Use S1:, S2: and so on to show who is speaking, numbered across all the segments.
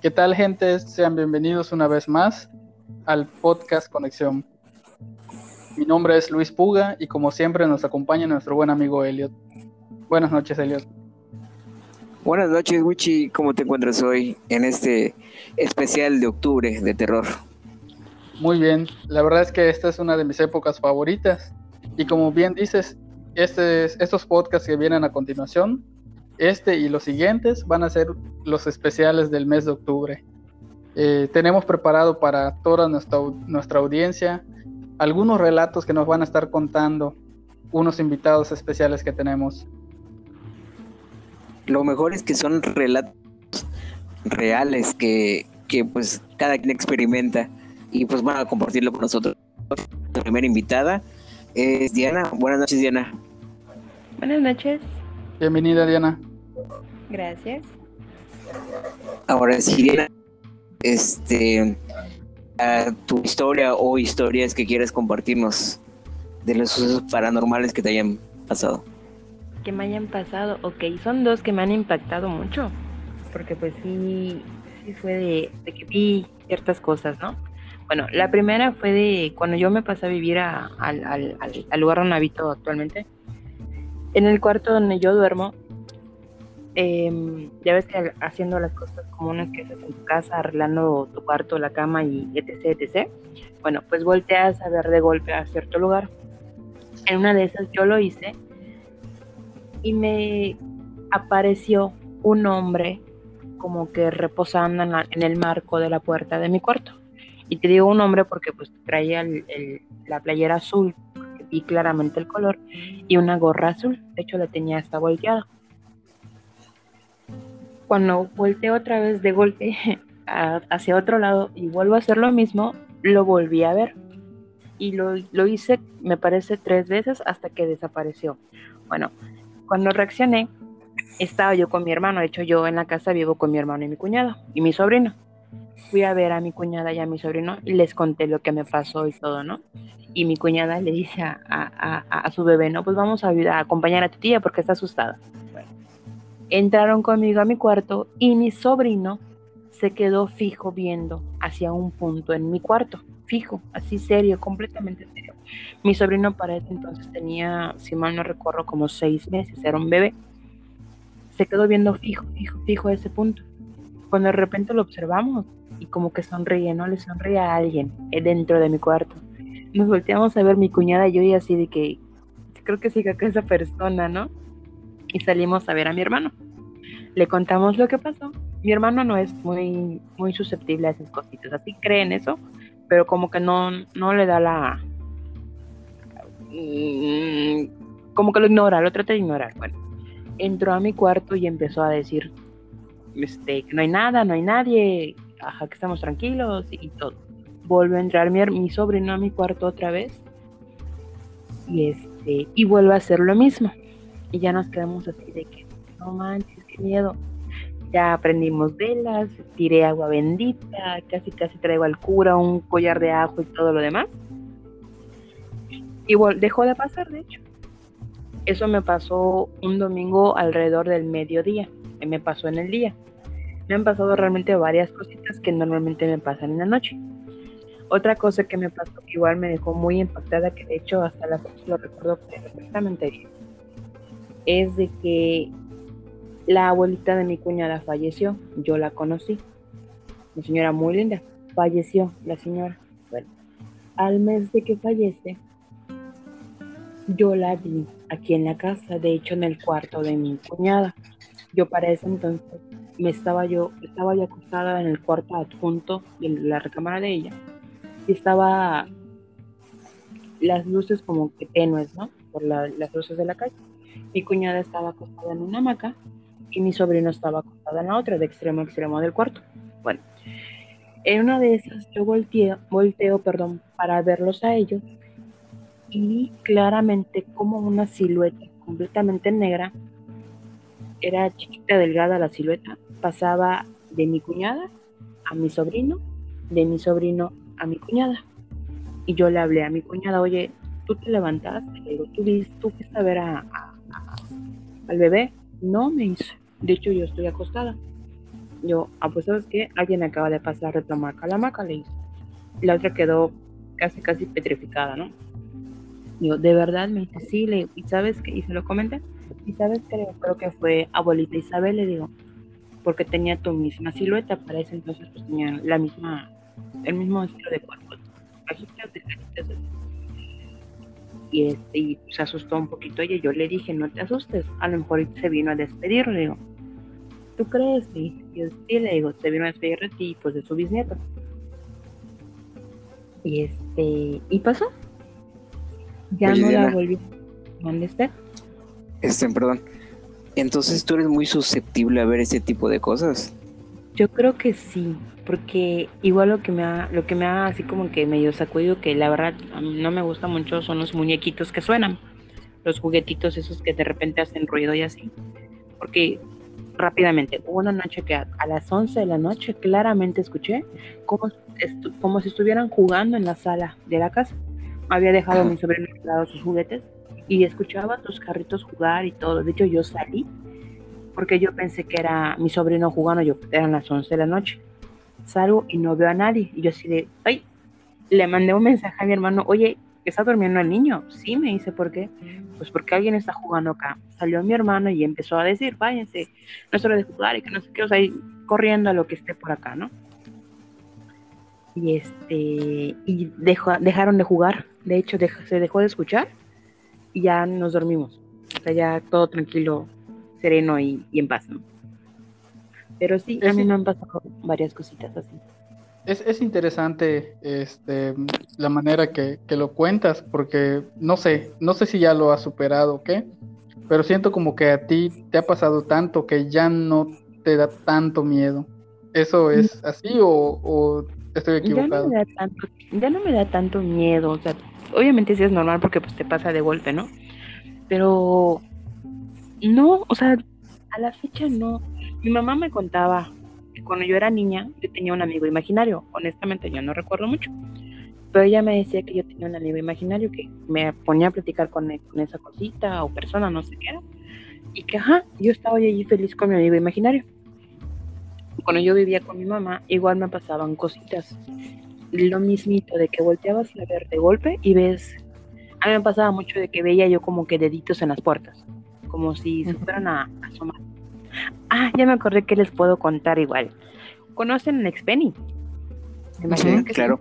S1: ¿Qué tal gente? Sean bienvenidos una vez más al podcast Conexión. Mi nombre es Luis Puga y como siempre nos acompaña nuestro buen amigo Elliot. Buenas noches, Elliot.
S2: Buenas noches, Wichi. ¿Cómo te encuentras hoy en este especial de octubre de terror?
S1: Muy bien, la verdad es que esta es una de mis épocas favoritas y como bien dices, este, estos podcasts que vienen a continuación, este y los siguientes van a ser los especiales del mes de octubre. Eh, tenemos preparado para toda nuestra, nuestra audiencia algunos relatos que nos van a estar contando unos invitados especiales que tenemos.
S2: Lo mejor es que son relatos reales que, que pues cada quien experimenta y pues van a compartirlo con nosotros. La primera invitada es Diana. Buenas noches, Diana.
S3: Buenas noches.
S1: Bienvenida, Diana.
S3: Gracias.
S2: Ahora sí, este, tu historia o historias que quieres compartirnos de los sucesos paranormales que te hayan pasado.
S3: Que me hayan pasado, ok, son dos que me han impactado mucho, porque pues sí, sí fue de, que vi ciertas cosas, ¿no? Bueno, la primera fue de cuando yo me pasé a vivir al, al lugar donde habito actualmente. En el cuarto donde yo duermo, eh, ya ves que haciendo las cosas comunes que haces en tu casa, arreglando tu cuarto, la cama y etc, etc. Bueno, pues volteas a ver de golpe a cierto lugar. En una de esas yo lo hice y me apareció un hombre como que reposando en, el marco de la puerta de mi cuarto. Y te digo un hombre porque pues traía la playera azul, y claramente el color, y una gorra azul. De hecho la tenía hasta volteada cuando volteo otra vez de golpe hacia otro lado y vuelvo a hacer lo mismo, lo volví a ver. Y lo, hice, me parece, tres veces hasta que desapareció. Bueno, cuando reaccioné, estaba yo con mi hermano. De hecho, yo en la casa vivo con mi hermano y mi cuñado y mi sobrino. Fui a ver a mi cuñada y a mi sobrino y les conté lo que me pasó y todo, ¿no? Y mi cuñada le dice a, su bebé, no, pues vamos a, a acompañar a tu tía porque está asustada. Entraron conmigo a mi cuarto y mi sobrino se quedó fijo viendo hacia un punto en mi cuarto, fijo, así serio, completamente serio. Mi sobrino para ese entonces tenía, si mal no recuerdo, como seis meses, era un bebé. Se quedó viendo fijo, fijo, fijo a ese punto. Cuando de repente lo observamos y como que sonríe, ¿no? Le sonríe a alguien eh, dentro de mi cuarto. Nos volteamos a ver mi cuñada y yo y así de que creo que siga con esa persona, ¿no? Y salimos a ver a mi hermano. Le contamos lo que pasó. Mi hermano no es muy, muy susceptible a esas cositas, así cree en eso, pero como que no, no le da la... Mm, como que lo ignora, lo trata de ignorar. Bueno, entró a mi cuarto y empezó a decir este, no hay nada, no hay nadie, ajá, que estamos tranquilos y, todo. Vuelve a entrar mi, mi sobrino a mi cuarto otra vez y este y vuelve a hacer lo mismo y ya nos quedamos así de que, no manches, qué miedo. Ya aprendimos velas, tiré agua bendita, casi casi traigo al cura un collar de ajo y todo lo demás. Igual dejó de pasar, de hecho. Eso me pasó un domingo alrededor del mediodía. Me pasó en el día. Me han pasado realmente varias cositas que normalmente me pasan en la noche. Otra cosa que me pasó que igual me dejó muy impactada, que de hecho hasta la fecha lo recuerdo perfectamente bien es de que la abuelita de mi cuñada falleció, yo la conocí, una señora muy linda, falleció la señora. Bueno, al mes de que fallece, yo la vi aquí en la casa, de hecho en el cuarto de mi cuñada. Yo para ese entonces me estaba yo, estaba yo acostada en el cuarto adjunto de la recámara de ella. Y estaba las luces como que tenues, ¿no? Por las luces de la calle. Mi cuñada estaba acostada en una hamaca y mi sobrino estaba acostado en la otra, de extremo a extremo del cuarto. Bueno, en una de esas yo volteo, volteo perdón, para verlos a ellos y vi claramente como una silueta completamente negra, era chiquita, delgada la silueta, pasaba de mi cuñada a mi sobrino, de mi sobrino a mi cuñada. Y yo le hablé a mi cuñada, oye, tú te levantaste, le tú, tú fuiste a ver a, al bebé. No, me dice. De hecho, yo estoy acostada. Yo, ah, pues sabes qué, alguien acaba de pasar a retomar calamaca, le hizo. La otra quedó casi, casi petrificada, ¿no? Yo, de verdad, me dice, sí, le ¿y sabes qué? Y se lo comenté. Y sabes que creo que fue abuelita Isabel, le digo, porque tenía tu misma silueta, para ese entonces pues tenía la misma, el mismo estilo de cuerpo. Y, este, y se asustó un poquito. Y yo le dije, no te asustes, a lo mejor se vino a despedir, le digo. ¿Tú crees? Y yo sí, le digo, se vino a despedir de ti, pues de su bisnieto. Y este, y pasó. Ya no la volví. ¿Dónde está?
S2: Este, perdón. Entonces tú eres muy susceptible a ver ese tipo de cosas.
S3: Yo creo que sí, porque igual lo que me ha, lo que me ha así como que medio sacudido, que la verdad a mí no me gusta mucho, son los muñequitos que suenan, los juguetitos esos que de repente hacen ruido y así. Porque rápidamente, hubo una noche que a, las 11 de la noche claramente escuché como, como si estuvieran jugando en la sala de la casa. Había dejado a mi sobrino sus juguetes y escuchaba tus carritos jugar y todo. De hecho, yo salí porque yo pensé que era mi sobrino jugando, yo eran las 11 de la noche. Salgo y no veo a nadie. Y yo así de, ay, le mandé un mensaje a mi hermano, oye, ¿está durmiendo el niño? Sí, me dice, ¿por qué? Pues porque alguien está jugando acá. Salió mi hermano y empezó a decir, váyanse, no es hora de jugar y que no sé qué, o sea, corriendo a lo que esté por acá, ¿no? Y este, y dejaron de jugar, de hecho se dejó de escuchar y ya nos dormimos. O sea, ya todo tranquilo, sereno y, en paz, ¿no? Pero sí, a mí me han pasado varias cositas así.
S1: Es, es interesante este, la manera que, que, lo cuentas, porque no sé, no sé si ya lo has superado o qué, pero siento como que a ti te ha pasado tanto que ya no te da tanto miedo. ¿Eso es así o, o estoy equivocado?
S3: Ya no, me da tanto, ya no me da tanto miedo, o sea, obviamente sí es normal porque pues te pasa de golpe, ¿no? Pero no, o sea, a la fecha no. Mi mamá me contaba que cuando yo era niña yo tenía un amigo imaginario. Honestamente yo no recuerdo mucho. Pero ella me decía que yo tenía un amigo imaginario que me ponía a platicar con, con esa cosita o persona, no sé qué era. Y que, ajá, yo estaba allí feliz con mi amigo imaginario. Cuando yo vivía con mi mamá, igual me pasaban cositas lo mismito de que volteabas a ver de golpe y ves, a mí me pasaba mucho de que veía yo como que deditos en las puertas, como si se fueran a, asomar. Ah, ya me acordé que les puedo contar igual. ¿Conocen Nexpenny?
S2: Sí, claro.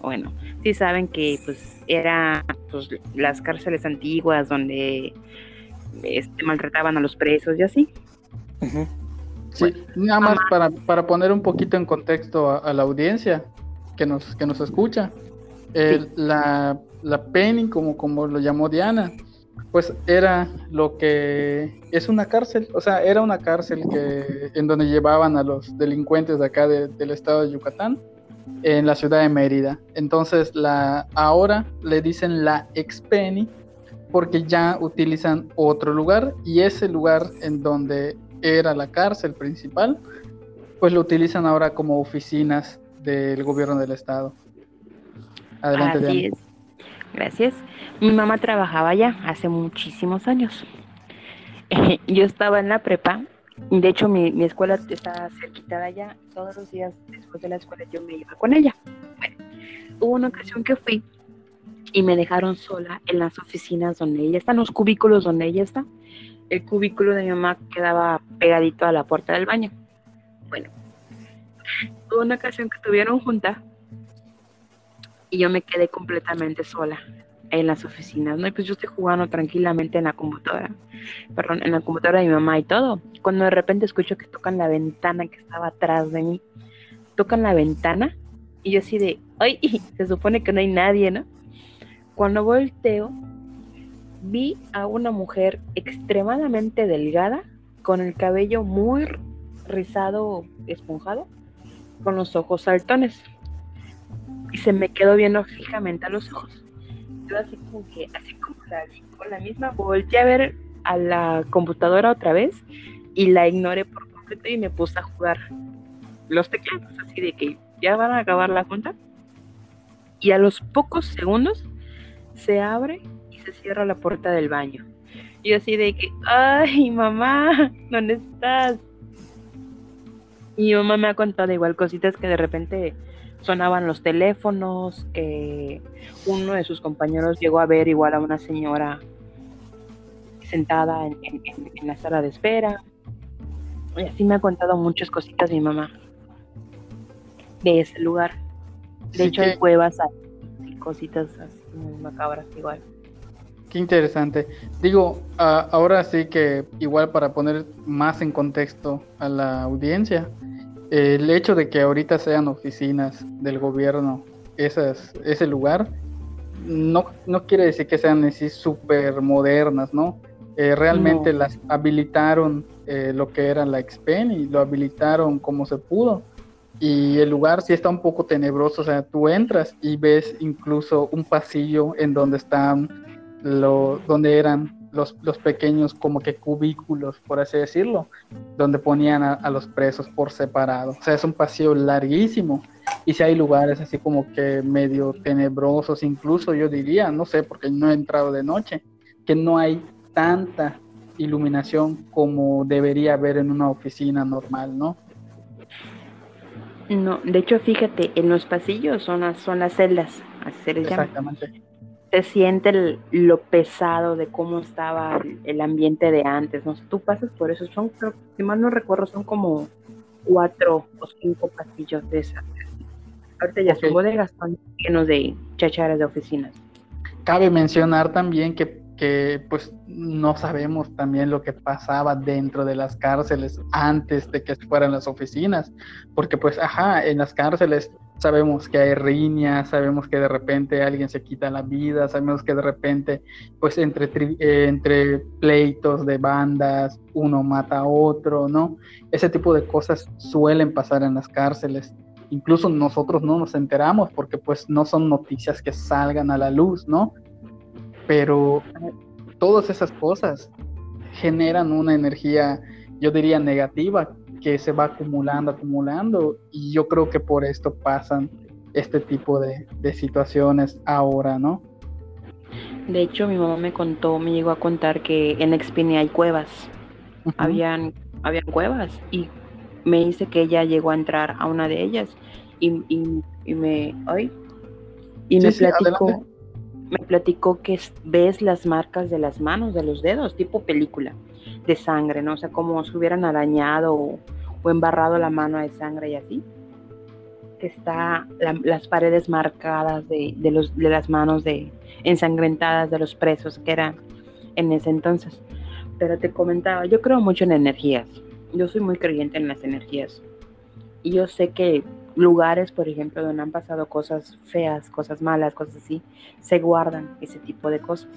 S3: Bueno, sí saben que pues era pues, las cárceles antiguas donde este, maltrataban a los presos y así.
S1: Sí, nada más para, para, poner un poquito en contexto a la audiencia que nos, que nos escucha. la, la Penny, como, como lo llamó Diana, pues era lo que es una cárcel, o sea, era una cárcel que, en donde llevaban a los delincuentes de acá del estado de Yucatán, en la ciudad de Mérida. Entonces, la, ahora le dicen la ex Penny porque ya utilizan otro lugar y ese lugar en donde era la cárcel principal, pues lo utilizan ahora como oficinas del gobierno del estado.
S3: Adelante, Así Gracias. Mi mamá trabajaba allá hace muchísimos años. Yo estaba en la prepa. De hecho, mi, escuela está cerquita de allá. Todos los días después de la escuela yo me iba con ella. Bueno, hubo una ocasión que fui y me dejaron sola en las oficinas donde ella está, en los cubículos donde ella está. El cubículo de mi mamá quedaba pegadito a la puerta del baño. Bueno, Hubo una ocasión que tuvieron junta y yo me quedé completamente sola en las oficinas, ¿no? Y pues yo estoy jugando tranquilamente en la computadora, perdón, en la computadora de mi mamá y todo. Cuando de repente escucho que tocan la ventana que estaba atrás de mí, tocan la ventana y yo así de, ¡ay! Se supone que no hay nadie, ¿no? Cuando volteo, vi a una mujer extremadamente delgada, con el cabello muy rizado, esponjado, con los ojos saltones. Y se me quedó viendo fijamente a los ojos. Yo así como que, así como la vi con la misma, volteé a ver a la computadora otra vez y la ignoré por completo y me puse a jugar los teclados, así de que ya van a acabar la cuenta. Y a los pocos segundos se abre y se cierra la puerta del baño. Y así de que, ay, mamá, ¿dónde estás? Y mi mamá me ha contado igual cositas que de repente sonaban los teléfonos, que uno de sus compañeros llegó a ver igual a una señora sentada en, la sala de espera. Y así me ha contado muchas cositas mi mamá de ese lugar. De hecho, hay cuevas, hay cositas así muy macabras igual.
S1: Qué interesante. Digo, ahora sí que igual para poner más en contexto a la audiencia, el hecho de que ahorita sean oficinas del gobierno esas, ese lugar, no, no quiere decir que sean así súper modernas, ¿no? Eh, realmente las habilitaron eh, lo que era la Expen y lo habilitaron como se pudo. Y el lugar sí está un poco tenebroso, o sea, tú entras y ves incluso un pasillo en donde están lo, donde eran los, los, pequeños como que cubículos, por así decirlo, donde ponían a, los presos por separado. O sea, es un pasillo larguísimo y si hay lugares así como que medio tenebrosos, incluso yo diría, no sé, porque no he entrado de noche, que no hay tanta iluminación como debería haber en una oficina normal, ¿no?
S3: No, de hecho, fíjate, en los pasillos son las, son las celdas, así se les llama. Se siente lo pesado de cómo estaba el, ambiente de antes, ¿no? Tú pasas por eso, son, si mal no recuerdo, son como cuatro o cinco pasillos de esas. Ahorita ya son bodegas, son llenos de chacharas de oficinas.
S1: Cabe mencionar también que que pues no sabemos también lo que pasaba dentro de las cárceles antes de que fueran las oficinas, porque pues ajá, en las cárceles sabemos que hay riñas, sabemos que de repente alguien se quita la vida, sabemos que de repente pues entre, eh, entre pleitos de bandas uno mata a otro, ¿no? Ese tipo de cosas suelen pasar en las cárceles. Incluso nosotros no nos enteramos porque pues no son noticias que salgan a la luz, ¿no? pero todas esas cosas generan una energía, yo diría, negativa que se va acumulando, acumulando, y yo creo que por esto pasan este tipo de, situaciones ahora, ¿no?
S3: De hecho, mi mamá me contó, me llegó a contar que en Expini hay cuevas, habían, habían cuevas, y me dice que ella llegó a entrar a una de ellas, y, me, ay, y me platicó me platicó que ves las marcas de las manos, de los dedos, tipo película de sangre, ¿no? O sea, como si hubieran arañado o, embarrado la mano de sangre y así. Que está las paredes marcadas de, los, de las manos de, ensangrentadas de los presos que eran en ese entonces. Pero te comentaba, yo creo mucho en energías. Yo soy muy creyente en las energías. Y yo sé que lugares, por ejemplo, donde han pasado cosas feas, cosas malas, cosas así, se guardan ese tipo de cosas.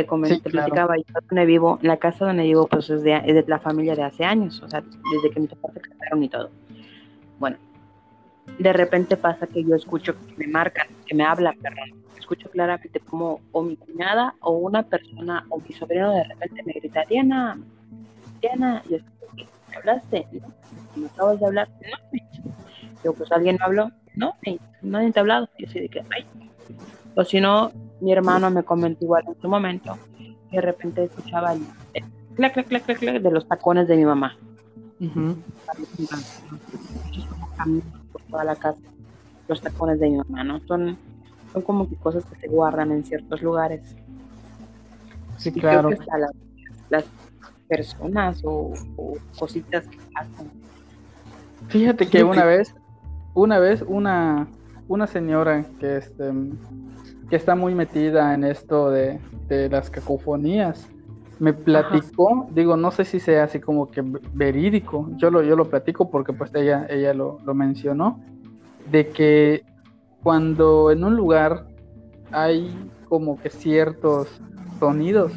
S3: Te comenté, te platicaba, yo donde vivo, la casa donde vivo, pues es de, es de, la familia de hace años, o sea, desde que mis papás se casaron y todo. Bueno, de repente pasa que yo escucho que me marcan, que me hablan, perdón, escucho claramente como o mi cuñada o una persona o mi sobrino de repente me grita, Diana, Diana, y yo ¿me hablaste? ¿Me acabas de hablar? No. Yo, pues alguien me habló. No, nadie te ha hablado. Y así de que, ay. O si no, mi hermano me comentó igual en su momento. Y de repente escuchaba el clac, clac, clac, clac, clac de los tacones de mi mamá. por toda la casa. Los tacones de mi mamá, ¿no? Son, son como que cosas que se guardan en ciertos lugares.
S1: Sí, claro.
S3: las personas o, cositas que pasan.
S1: Fíjate que una vez, una vez una, una señora que, este, que está muy metida en esto de, las cacofonías, me platicó, digo, no sé si sea así como que verídico, yo lo, yo lo platico porque pues ella, ella lo, lo mencionó, de que cuando en un lugar hay como que ciertos sonidos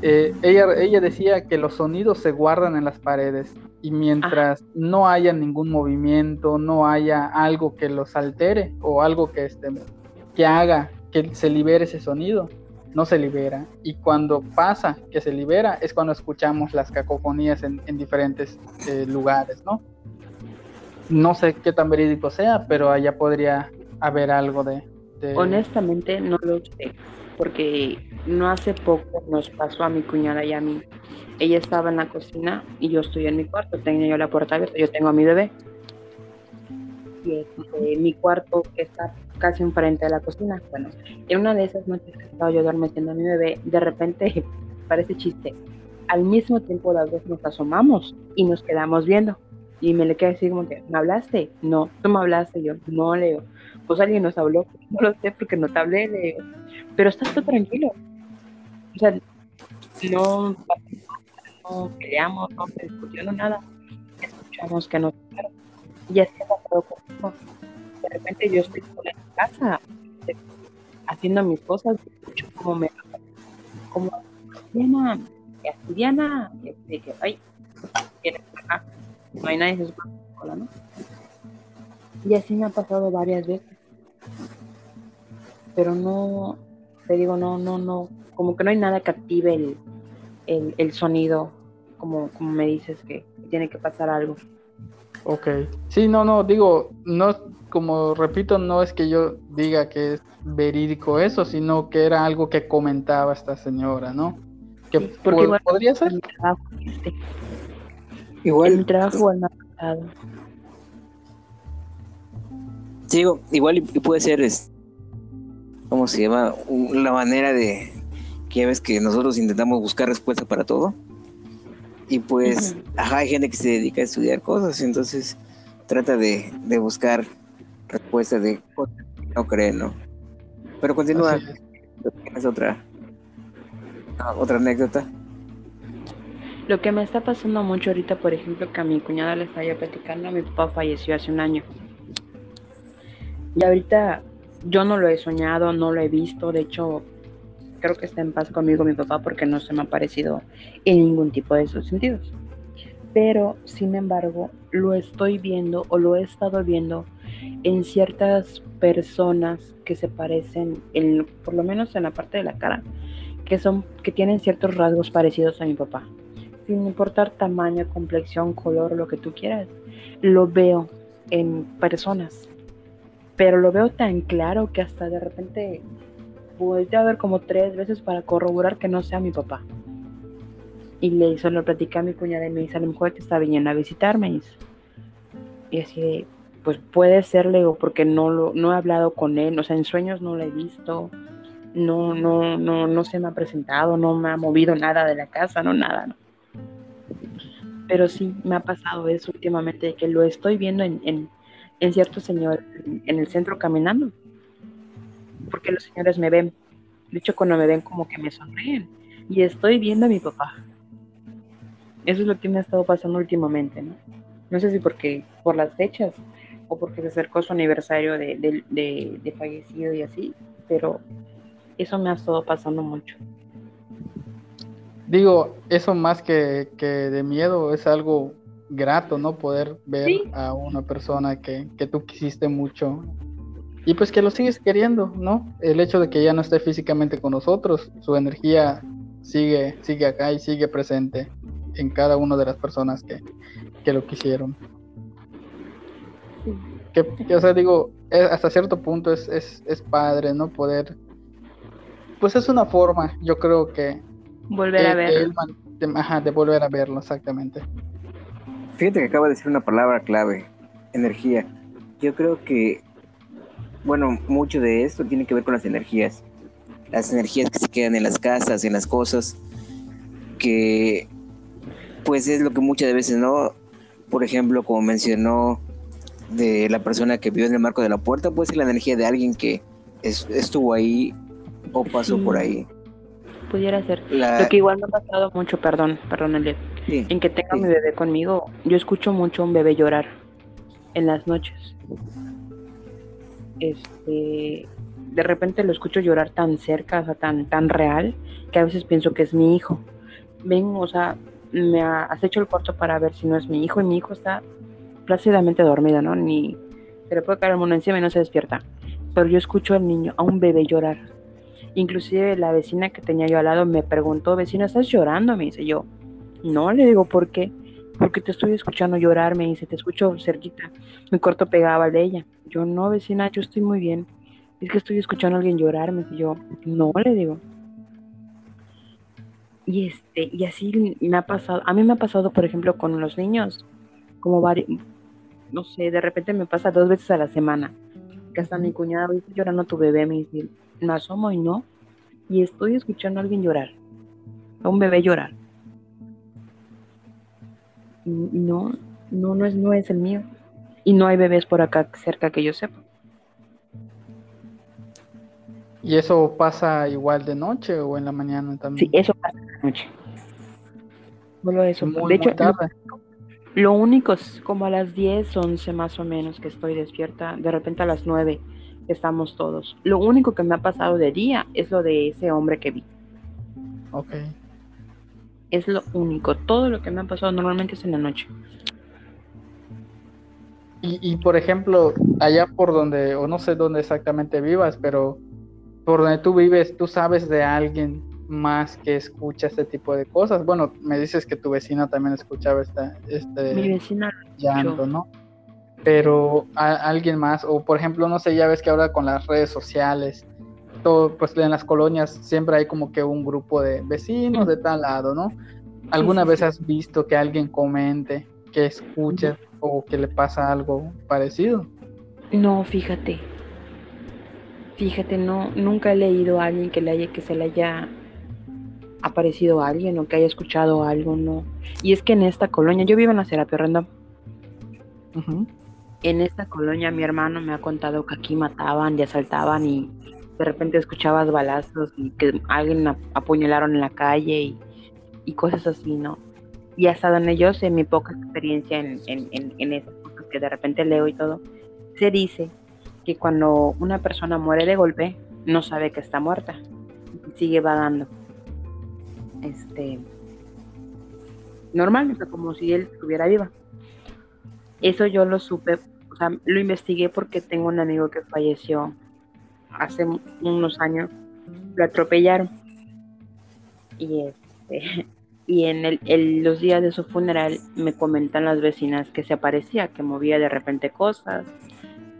S1: eh, ella, ella decía que los sonidos se guardan en las paredes y mientras no haya ningún movimiento, no haya algo que los altere o algo que, este, que haga que se libere ese sonido, no se libera. Y cuando pasa que se libera es cuando escuchamos las cacofonías en, diferentes eh, lugares, ¿no? No sé qué tan verídico sea, pero allá podría haber algo de,
S3: Honestamente no lo sé, porque no hace poco nos pasó a mi cuñada y a mí. Ella estaba en la cocina y yo estoy en mi cuarto, tenía yo la puerta abierta, yo tengo a mi bebé. Y este, mi cuarto está casi enfrente de la cocina. Bueno, en una de esas noches que estaba yo adormeciendo a mi bebé, de repente, parece chiste, al mismo tiempo las dos nos asomamos y nos quedamos viendo. Y me le quedé así como que, ¿me hablaste? No, tú me hablaste, yo, no, Leo. Pues alguien nos habló, no lo sé porque no te hablé, Leo. Pero estás tú tranquilo. O sea, no, no peleamos, no se discutió, no nada. Escuchamos que nos. Y así ha pasado conmigo. De repente yo estoy sola casa, de- haciendo mis cosas, como me como Diana, Diana, de que. No hay nadie, se ¿no? Y así me ha pasado varias veces. Pero no, te digo, no, no, no, como que no hay nada que active el, el, el sonido, como, como me dices que tiene que pasar algo.
S1: Ok. Sí, no, no, digo, no, como repito, no es que yo diga que es verídico eso, sino que era algo que comentaba esta señora, ¿no? Que
S3: Sí, porque igual-
S1: podría ser.
S3: En mi trabajo, este, mi
S2: Igual,
S3: trabajo igual pasado.
S2: sí, digo, igual y, puede ser, es, ¿cómo se llama? La manera de que ya ves que nosotros intentamos buscar respuestas para todo. Y pues, ajá, hay gente que se dedica a estudiar cosas, entonces trata de, de buscar respuestas de cosas que no creen, ¿no? Pero continúa. ¿tienes otra, otra anécdota?
S3: Lo que me está pasando mucho ahorita, por ejemplo, que a mi cuñada le estaba yo platicando, mi papá falleció hace un año. Y ahorita yo no lo he soñado, no lo he visto, de hecho, creo que está en paz conmigo mi papá porque no se me ha parecido en ningún tipo de esos sentidos. Pero, sin embargo, lo estoy viendo o lo he estado viendo en ciertas personas que se parecen, en, por lo menos en la parte de la cara, que son, que tienen ciertos rasgos parecidos a mi papá sin importar tamaño, complexión, color, lo que tú quieras, lo veo en personas. Pero lo veo tan claro que hasta de repente volteé a ver como tres veces para corroborar que no sea mi papá. Y le hizo, lo platicé a mi cuñada y me dice, a lo mejor te está viniendo a visitarme. dice. Y así de, pues puede ser, le digo, porque no, lo, no he hablado con él, o sea, en sueños no lo he visto, no, no, no, no se me ha presentado, no me ha movido nada de la casa, no nada, no pero sí me ha pasado eso últimamente, que lo estoy viendo en, en, en ciertos señores en, en el centro caminando, porque los señores me ven, de hecho cuando me ven como que me sonríen, y estoy viendo a mi papá. Eso es lo que me ha estado pasando últimamente, ¿no? No sé si porque por las fechas o porque se acercó su aniversario de, de, de, de fallecido y así, pero eso me ha estado pasando mucho.
S1: Digo, eso más que, que de miedo es algo grato, ¿no? Poder ver
S3: Sí.
S1: a una persona que, que tú quisiste mucho y pues que lo sigues queriendo, ¿no? El hecho de que ya no esté físicamente con nosotros, su energía sigue, sigue acá y sigue presente en cada una de las personas que, que lo quisieron. Que, que, o sea, digo, hasta cierto punto es, es, es padre, ¿no? Poder, pues es una forma, yo creo que
S3: Volver a
S1: de-
S3: verlo.
S1: de- ajá, de volver a verlo, exactamente.
S2: Fíjate que acaba de decir una palabra clave, energía. Yo creo que, bueno, mucho de esto tiene que ver con las energías. Las energías que se quedan en las casas, en las cosas, que pues es lo que muchas veces, ¿no? Por ejemplo, como mencionó de la persona que vive en el marco de la puerta, puede ser la energía de alguien que es- estuvo ahí o pasó
S3: Sí.
S2: por ahí.
S3: Pudiera ser.
S2: La-
S3: Lo que igual me ha pasado mucho, perdón, perdón, Eliel,
S2: sí.
S3: en que tenga
S2: Sí.
S3: mi bebé conmigo, yo escucho mucho a un bebé llorar en las noches. Este, de repente lo escucho llorar tan cerca, o sea, tan, tan real, que a veces pienso que es mi hijo. Ven, o sea, me ha- has hecho el cuarto para ver si no es mi hijo, y mi hijo está plácidamente dormido, ¿no? Ni se le puede caer el mundo encima y no se despierta. Pero yo escucho al niño, a un bebé llorar. Inclusive la vecina que tenía yo al lado me preguntó, vecina, ¿estás llorando? Me dice yo, no, le digo, ¿por qué? Porque te estoy escuchando llorar, me dice, te escucho cerquita. Mi cuarto pegaba de ella. Yo, no, vecina, yo estoy muy bien. es que estoy escuchando a alguien llorar, me yo, no le digo. Y este, y así me ha pasado, a mí me ha pasado, por ejemplo, con los niños, como varios, no sé, de repente me pasa dos veces a la semana, que hasta mi cuñada dice llorando tu bebé, me dice, me asomo y no, y estoy escuchando a alguien llorar, a un bebé llorar. No, no, no es, no es el mío. Y no hay bebés por acá cerca que yo sepa.
S1: ¿Y eso pasa igual de noche o en la mañana también?
S3: Sí, eso pasa la noche. Solo eso. de hecho, lo, único es como a las 10, 11 más o menos que estoy despierta. De repente a las 9 estamos todos. Lo único que me ha pasado de día es lo de ese hombre que vi.
S1: Ok.
S3: Es lo único. Todo lo que me ha pasado normalmente es en la noche.
S1: Y, y por ejemplo, allá por donde, o no sé dónde exactamente vivas, pero por donde tú vives, tú sabes de alguien más que escucha este tipo de cosas. Bueno, me dices que tu vecina también escuchaba esta, este
S3: Mi vecina
S1: llanto, ¿no? Pero alguien más, o por ejemplo, no sé, ya ves que ahora con las redes sociales, todo, pues en las colonias siempre hay como que un grupo de vecinos de tal lado, ¿no? ¿Alguna vez has visto que alguien comente que escucha o que le pasa algo parecido?
S3: No, fíjate, Fíjate, no, nunca he leído a alguien que le haya, que se le haya aparecido a alguien o que haya escuchado algo, no. Y es que en esta colonia, yo vivo en la Serapio Random. En esta colonia mi hermano me ha contado que aquí mataban y asaltaban y de repente escuchabas balazos y que alguien apuñalaron en la calle y, cosas así, ¿no? Y hasta donde yo sé mi poca experiencia en, en, en, que de repente leo y todo, se dice que cuando una persona muere de golpe, no sabe que está muerta. Sigue vagando. Este. Normal, como si él estuviera viva. Eso yo lo supe, o sea, lo investigué porque tengo un amigo que falleció hace unos años. Lo atropellaron. Y este. Y en el, los días de su funeral me comentan las vecinas que se aparecía, que movía de repente cosas,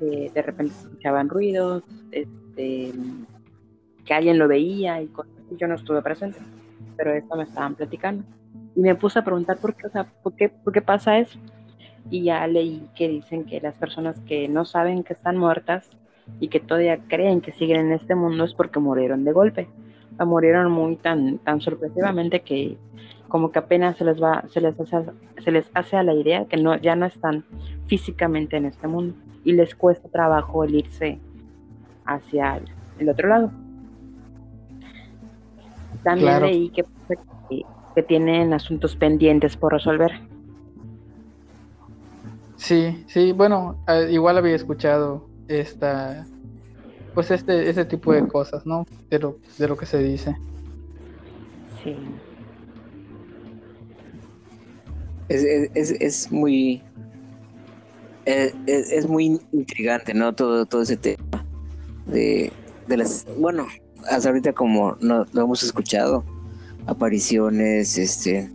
S3: de repente escuchaban ruidos, este, que alguien lo veía y cosas Yo no estuve presente, pero esto me estaban platicando. Y me puse a preguntar por qué, o sea, ¿por qué, por qué pasa eso? Y ya leí que dicen que las personas que no saben que están muertas y que todavía creen que siguen en este mundo es porque murieron de golpe. O murieron muy tan, tan sorpresivamente que como que apenas se les va, se les hace, se les hace a la idea que no, ya no están físicamente en este mundo y les cuesta trabajo el irse hacia el, otro lado. También leí que, que, tienen asuntos pendientes por resolver.
S1: Sí, sí, bueno, eh, igual había escuchado esta, pues este, ese tipo de cosas, ¿no? De lo, de lo que se dice.
S3: Sí.
S2: Es, es, es muy eh, es, muy intrigante, ¿no? Todo, todo ese tema de, las, bueno, hasta ahorita como no, lo hemos escuchado, apariciones, este,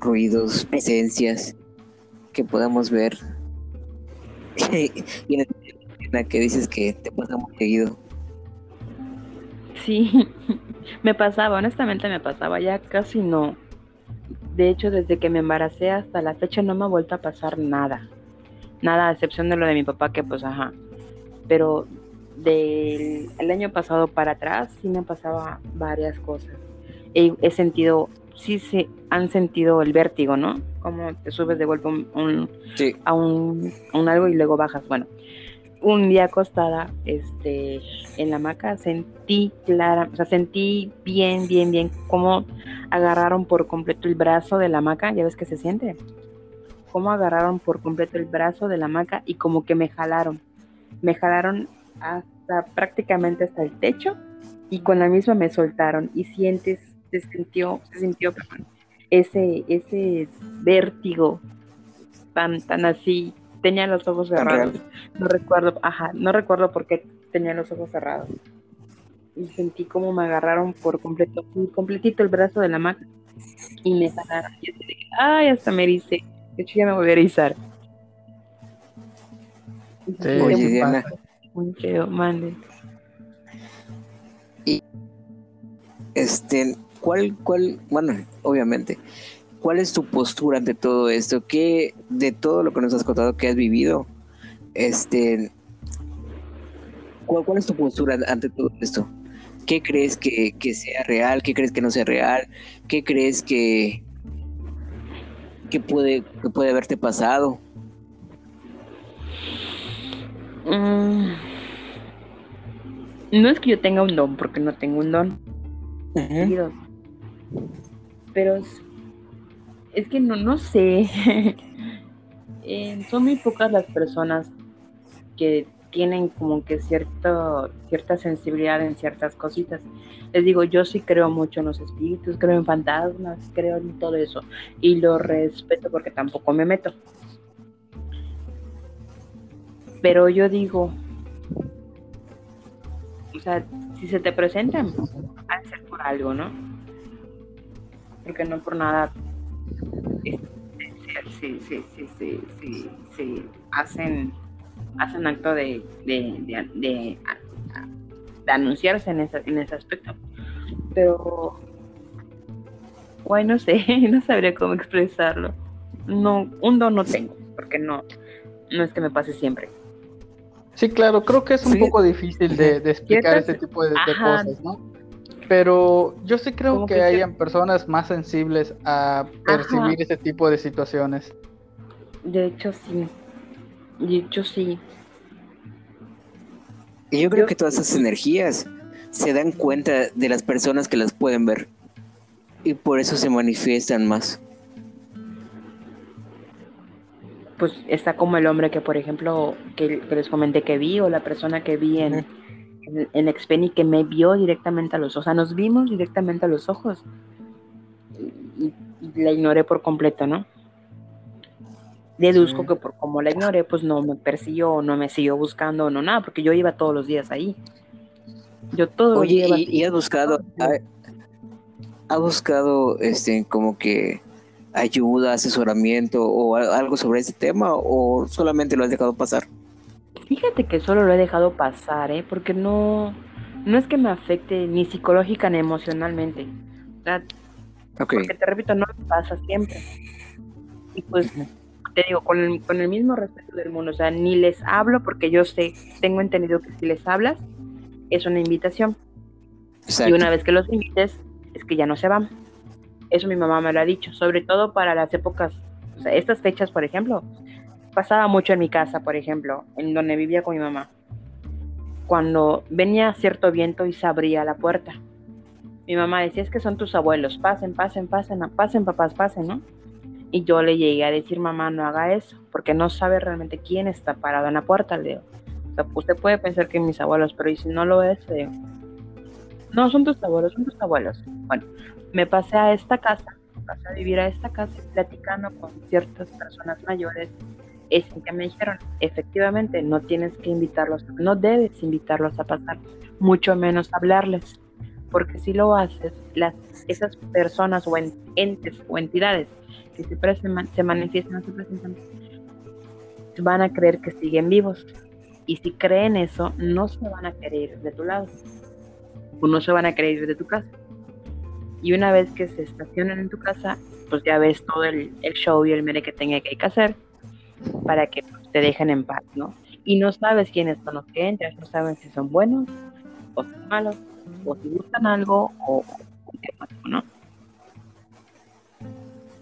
S2: ruidos, presencias que podamos ver. y en la que dices que te pasa muy seguido.
S3: Sí, me pasaba, honestamente me pasaba, ya casi no. De hecho, desde que me embaracé hasta la fecha no me ha vuelto a pasar nada nada a excepción de lo de mi papá, que pues ajá. Pero del el año pasado para atrás sí me pasaba varias cosas. He, he, sentido, sí se han sentido el vértigo, ¿no? Como te subes de golpe un, a, un, un algo y luego bajas. Bueno, un día acostada este, en la hamaca sentí clara, o sea, sentí bien, bien, bien cómo agarraron por completo el brazo de la hamaca, ya ves que se siente cómo agarraron por completo el brazo de la hamaca y como que me jalaron. Me jalaron hasta prácticamente hasta el techo y con la misma me soltaron y sientes, se sintió, se sintió ese, ese vértigo tan, tan así tenía los ojos cerrados. No recuerdo, ajá, no recuerdo por qué tenía los ojos cerrados. Y sentí como me agarraron por completo, completito el brazo de la mano y me sanaron. Y así de, ay, hasta me dice De hecho, me voy a erizar.
S1: Sí, Oye,
S3: Muy feo, mande.
S2: Y, este, ¿cuál, cuál, bueno, obviamente, cuál es tu postura ante todo esto? ¿Qué, de todo lo que nos has contado que has vivido, este, cuál, cuál es tu postura ante todo esto? ¿Qué crees que, que sea real? ¿Qué crees que no sea real? ¿Qué crees que, que puede, que puede haberte pasado?
S3: Mm. No es que yo tenga un don, porque no tengo un don.
S2: Ujú.
S3: Pero es, que no, no sé. Eh, son muy pocas las personas que tienen como que cierto, cierta sensibilidad en ciertas cositas. Les digo, yo sí creo mucho en los espíritus, creo en fantasmas, creo en todo eso. Y lo respeto porque tampoco me meto. Pero yo digo, o sea, si se te presentan, de ser por algo, ¿no? Porque no por nada si, si, si, si- si hacen, hacen acto de, de, de, de- de anunciarse en ese, en ese aspecto. Pero, guay, no sé, no sabría cómo expresarlo. No, un don no tengo, porque no, no es que me pase siempre.
S1: Sí, claro, creo que es un
S2: Sí.
S1: poco difícil de, de explicar
S3: Ciertas-
S1: este tipo de, de
S3: Ajá.
S1: cosas, ¿no? Pero yo sí creo que,
S3: que
S1: hayan personas más sensibles a percibir este tipo de situaciones.
S3: De hecho, sí. De hecho, sí.
S2: Y yo creo
S3: Yo-
S2: que todas esas energías se dan cuenta de las personas que las pueden ver. Y por eso se manifiestan más.
S3: Pues está como el hombre que, por ejemplo, que, que les comenté que vi, o la persona que vi en,
S2: Ujú.
S3: En, en Xpeni que me vio directamente a los ojos. O sea, nos vimos directamente a los ojos. Y, y la ignoré por completo, ¿no? Deduzco
S1: Sí.
S3: que por como la ignoré, pues no me persiguió, no me siguió buscando, no nada, porque yo iba todos los días ahí. Yo todo
S2: Oye,
S3: iba
S2: ¿y, y has buscado, ha, ha buscado este como que ayuda, asesoramiento o algo sobre este tema o solamente lo has dejado pasar?
S3: Fíjate que solo lo he dejado pasar, ¿eh? Porque no, no es que me afecte ni psicológica ni emocionalmente. O sea,
S2: Ok,
S3: porque te repito, no me pasa siempre. Y pues, te digo, con el, con el mismo respeto del mundo, o sea, ni les hablo porque yo sé, tengo entendido que si les hablas, es una invitación.
S2: exacto.
S3: Y una vez que los invites, es que ya no se van. Eso mi mamá me lo ha dicho, sobre todo para las épocas, o sea, estas fechas, por ejemplo, pasaba mucho en mi casa, por ejemplo, en donde vivía con mi mamá. Cuando venía cierto viento y se abría la puerta. Mi mamá decía, es que son tus abuelos, pasen, pasen, pasen, pasen, papás, pasen, ¿no? Y yo le llegué a decir, mamá, no haga eso, porque no sabe realmente quién está parado en la puerta, le. O sea, usted puede pensar que mis abuelos, pero ¿y si no lo es? No, son tus abuelos, son tus abuelos. Bueno, me pasé a esta casa, pasé a vivir a esta casa platicando con ciertas personas mayores, es que me dijeron, efectivamente, no tienes que invitarlos, no debes invitarlos a pasar, mucho menos hablarles, porque si lo haces, las, esas personas o en- entes o entidades que se, presen- se manifiestan se presentan, van a creer que siguen vivos. Y si creen eso, no se van a querer de tu lado o no se van a querer de tu casa. Y una vez que se estacionan en tu casa, pues ya ves todo el, show y el mere que tenga que que hacer para que te dejen en paz, ¿no? Y no sabes quiénes son los que entran, no sabes si son buenos o son malos, o si buscan algo o, qué pasa, ¿no?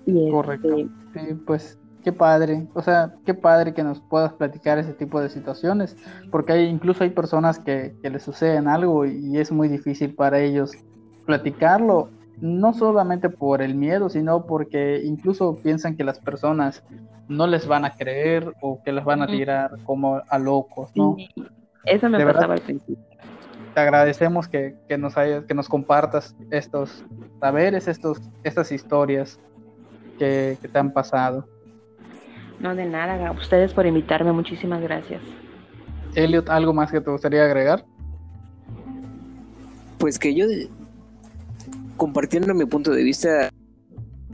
S3: Este,
S1: Correcto. Sí, pues qué padre. O sea, qué padre que nos puedas platicar ese tipo de situaciones, porque hay, incluso hay personas que, que les suceden algo y es muy difícil para ellos platicarlo, no solamente por el miedo, sino porque incluso piensan que las personas no les van a creer o que las van a tirar como a locos, ¿no?
S3: sí, eso me
S1: De verdad.
S3: pasaba al principio.
S1: Te agradecemos que, que nos hayas, que nos compartas estos saberes, estos, estas historias que, que te han pasado.
S3: No, de nada, a ustedes por invitarme, muchísimas gracias.
S1: Elliot, ¿algo más que te gustaría agregar?
S2: Pues que yo, compartiendo mi punto de vista,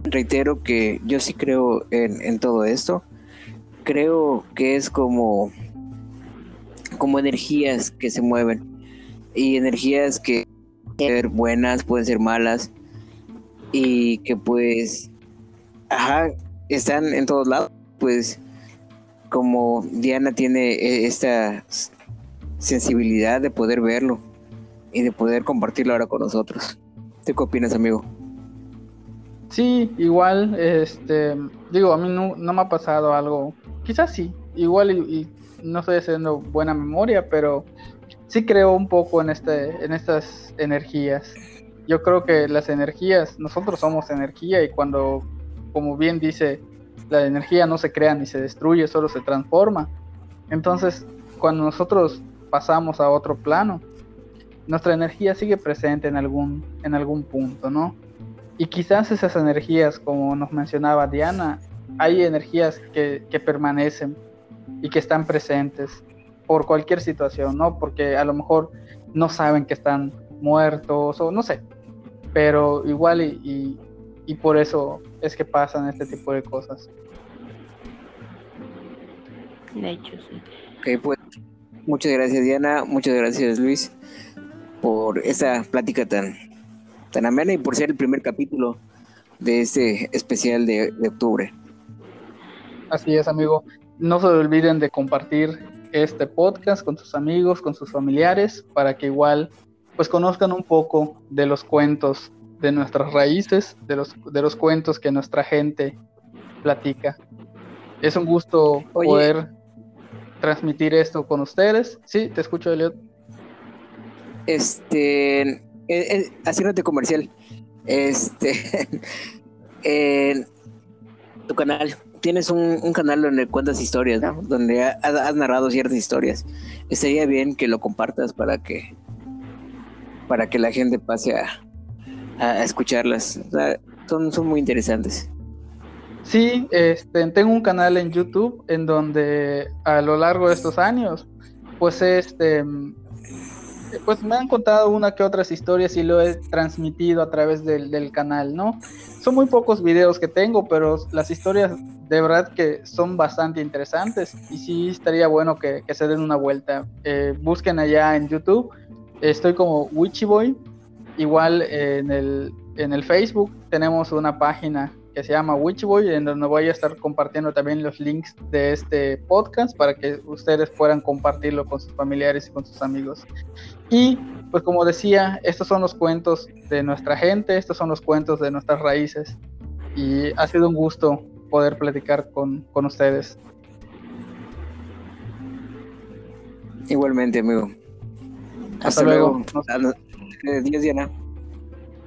S2: reitero que yo sí creo en, todo esto. Creo que es como, como energías que se mueven y energías que ser buenas, pueden ser malas y que pues, ajá, están en todos lados, pues como Diana tiene e, esta sensibilidad de poder verlo y de poder compartirlo ahora con nosotros. ¿Qué opinas, amigo?
S1: Sí, igual, este, digo, a mí no, me ha pasado algo, quizás sí, igual y, no estoy haciendo buena memoria, pero sí creo un poco en este, en estas energías. Yo creo que las energías, nosotros somos energía y cuando, como bien dice, la energía no se crea ni se destruye, solo se transforma. Entonces, cuando nosotros pasamos a otro plano, nuestra energía sigue presente en algún, en algún punto, ¿no? Y quizás esas energías, como nos mencionaba Diana, hay energías que, que permanecen y que están presentes por cualquier situación, ¿no? Porque a lo mejor no saben que están muertos o no sé, pero igual y, y, por eso es que pasan este tipo de cosas.
S3: De hecho, sí.
S2: Ok, pues muchas gracias Diana, muchas gracias Luis por esa plática tan tan amena y por ser el primer capítulo de este especial de, octubre.
S1: Así es, amigo. No se olviden de compartir este podcast con sus amigos, con sus familiares, para que igual pues conozcan un poco de los cuentos de nuestras raíces, de los, de los cuentos que nuestra gente platica. Es un gusto poder transmitir esto con ustedes. Sí, te escucho, Elliot.
S2: Este, eh, eh, haciéndote comercial, este, tu canal, tienes un, canal donde cuentas historias, Donde has, narrado ciertas historias. Estaría bien que lo compartas para que, para que la gente pase a, escucharlas. son, son muy interesantes.
S1: Sí, este, tengo un canal en YouTube en donde a lo largo de estos años, pues este, pues me han contado una que otras historias y lo he transmitido a través del, canal, ¿no? Son muy pocos videos que tengo, pero las historias de verdad que son bastante interesantes y sí estaría bueno que, se den una vuelta. Eh, busquen allá en YouTube, estoy como Wichiboy, igual en el, en el Facebook tenemos una página que se llama Witchboy, en donde voy a estar compartiendo también los links de este podcast para que ustedes puedan compartirlo con sus familiares y con sus amigos. Y pues como decía, estos son los cuentos de nuestra gente, estos son los cuentos de nuestras raíces. Y ha sido un gusto poder platicar con, con ustedes.
S2: Igualmente, amigo. Hasta, luego. luego. Adiós, Diana.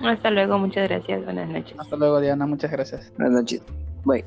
S3: Hasta luego, muchas gracias. Buenas noches.
S1: Hasta luego, Diana. Muchas gracias.
S2: Buenas noches. Bye.